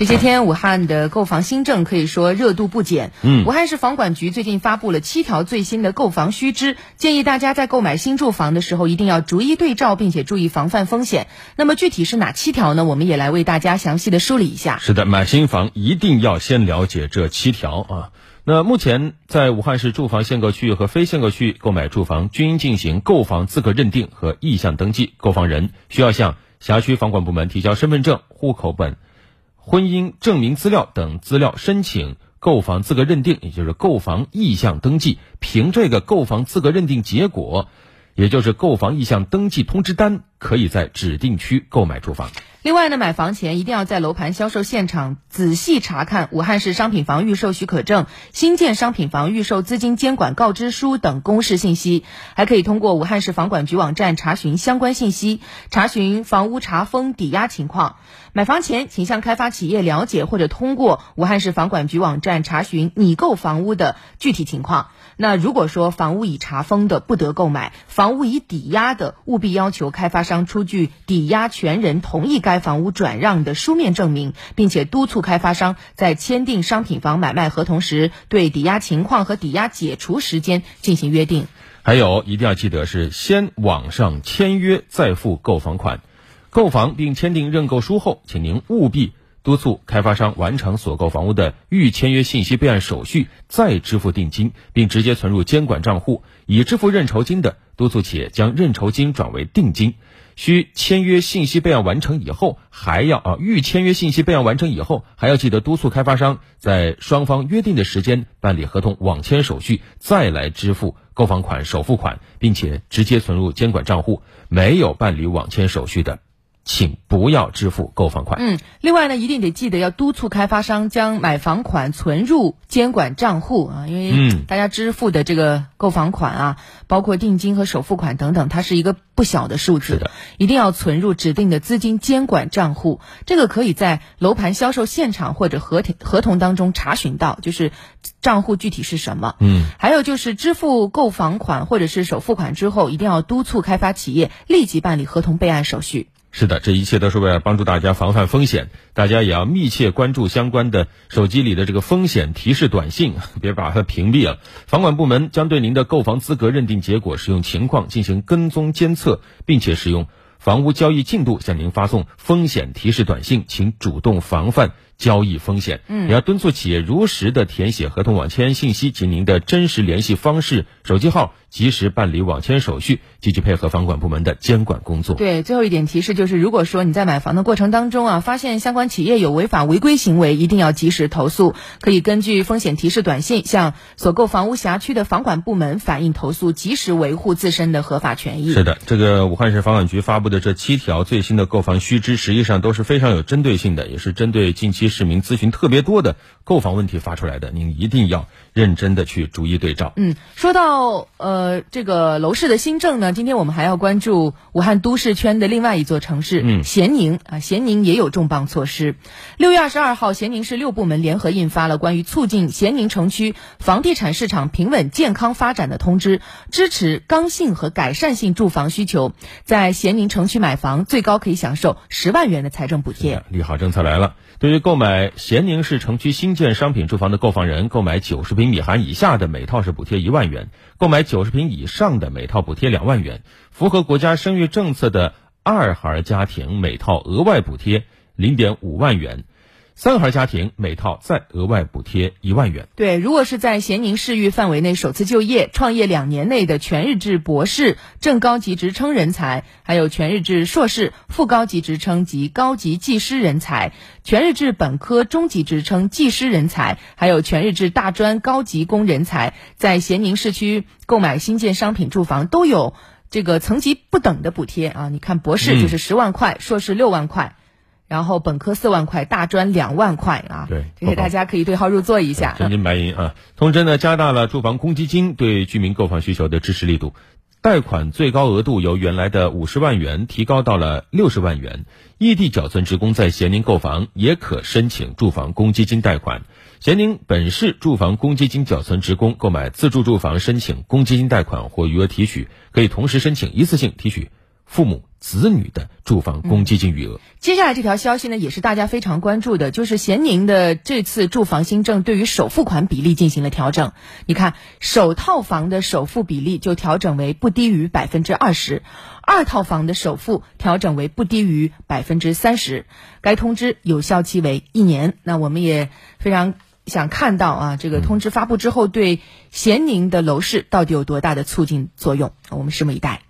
这些天，武汉的购房新政可以说热度不减。嗯，武汉市房管局最近发布了七条最新的购房须知，建议大家在购买新住房的时候一定要逐一对照，并且注意防范风险。那么具体是哪七条呢？我们也来为大家详细的梳理一下。是的，买新房一定要先了解这七条啊。那目前在武汉市住房限购区域和非限购区域购买住房均进行购房资格认定和意向登记，购房人需要向辖区房管部门提交身份证、户口本、婚姻证明资料等资料，申请购房资格认定，也就是购房意向登记。凭这个购房资格认定结果，也就是购房意向登记通知单，可以在指定区购买住房。另外呢，买房前一定要在楼盘销售现场仔细查看武汉市商品房预售许可证、新建商品房预售资金监管告知书等公示信息，还可以通过武汉市房管局网站查询相关信息，查询房屋查封、抵押情况。买房前，请向开发企业了解，或者通过武汉市房管局网站查询拟购房屋的具体情况。那如果说房屋已查封的不得购买，房屋已抵押的，务必要求开发商出具抵押权人同意该房屋转让的书面证明，并且督促开发商在签订商品房买卖合同时，对抵押情况和抵押解除时间进行约定。还有一定要记得是先网上签约再付购房款，购房并签订认购书后，请您务必。督促开发商完成所购房屋的预签约信息备案手续，再支付定金，并直接存入监管账户。已支付认筹金的，督促企业将认筹金转为定金。需签约信息备案完成以后，还要啊预签约信息备案完成以后，还要记得督促开发商在双方约定的时间办理合同网签手续，再来支付购房款首付款，并且直接存入监管账户。没有办理网签手续的。请不要支付购房款。嗯，另外呢，一定得记得要督促开发商将买房款存入监管账户啊，因为大家支付的这个购房款啊，包括定金和首付款等等，它是一个不小的数字，一定要存入指定的资金监管账户。这个可以在楼盘销售现场或者合同合同当中查询到，就是账户具体是什么。嗯，还有就是支付购房款或者是首付款之后，一定要督促开发企业立即办理合同备案手续。是的，这一切都是为了帮助大家防范风险，大家也要密切关注相关的手机里的这个风险提示短信，别把它屏蔽了。房管部门将对您的购房资格认定结果使用情况进行跟踪监测，并且使用房屋交易进度向您发送风险提示短信，请主动防范交易风险。嗯，也要敦促企业如实的填写合同网签信息及您的真实联系方式、手机号。及时办理网签手续，积极配合房管部门的监管工作。对，最后一点提示就是，如果说你在买房的过程当中啊，发现相关企业有违法违规行为，一定要及时投诉。可以根据风险提示短信向所购房屋辖区的房管部门反映投诉，及时维护自身的合法权益。是的，这个武汉市房管局发布的这七条最新的购房须知，实际上都是非常有针对性的，也是针对近期市民咨询特别多的购房问题发出来的。您一定要认真的去逐一对照。嗯，说到呃。呃，这个楼市的新政呢，今天我们还要关注武汉都市圈的另外一座城市，嗯，咸宁啊，咸宁也有重磅措施。六月二十二号，咸宁市六部门联合印发了关于促进咸宁城区房地产市场平稳健康发展的通知，支持刚性和改善性住房需求，在咸宁城区买房最高可以享受十万元的财政补贴。利好政策来了，对于购买买咸宁市城区新建商品住房的购房人，购买九十平米含以下的每套是补贴一万元，购买九十。平以上的每套补贴两万元，符合国家生育政策的二孩家庭每套额外补贴零点五万元。三孩家庭每套再额外补贴一万元。对，如果是在咸宁市域范围内首次就业、创业两年内的全日制博士、正高级职称人才，还有全日制硕士、副高级职称及高级技师人才，全日制本科中级职称技师人才，还有全日制大专高级工人才，在咸宁市区购买新建商品住房都有这个层级不等的补贴啊！你看，博士就是十万块，硕士六万块。然后本科四万块，大专两万块啊！对，这些大家可以对号入座一下。真金白银啊！通知呢，加大了住房公积金对居民购房需求的支持力度，贷款最高额度由原来的五十万元提高到了六十万元。异地缴存职工在咸宁购房也可申请住房公积金贷款。咸宁本市住房公积金缴存职工购买自住住房申请公积金贷款或余额提取，可以同时申请一次性提取父母。子女的住房公积金余额。接下来这条消息呢，也是大家非常关注的，就是咸宁的这次住房新政对于首付款比例进行了调整。你看，首套房的首付比例就调整为不低于百分之二十，二套房的首付调整为不低于百分之三十。该通知有效期为一年。那我们也非常想看到啊，这个通知发布之后，对咸宁的楼市到底有多大的促进作用？我们拭目以待。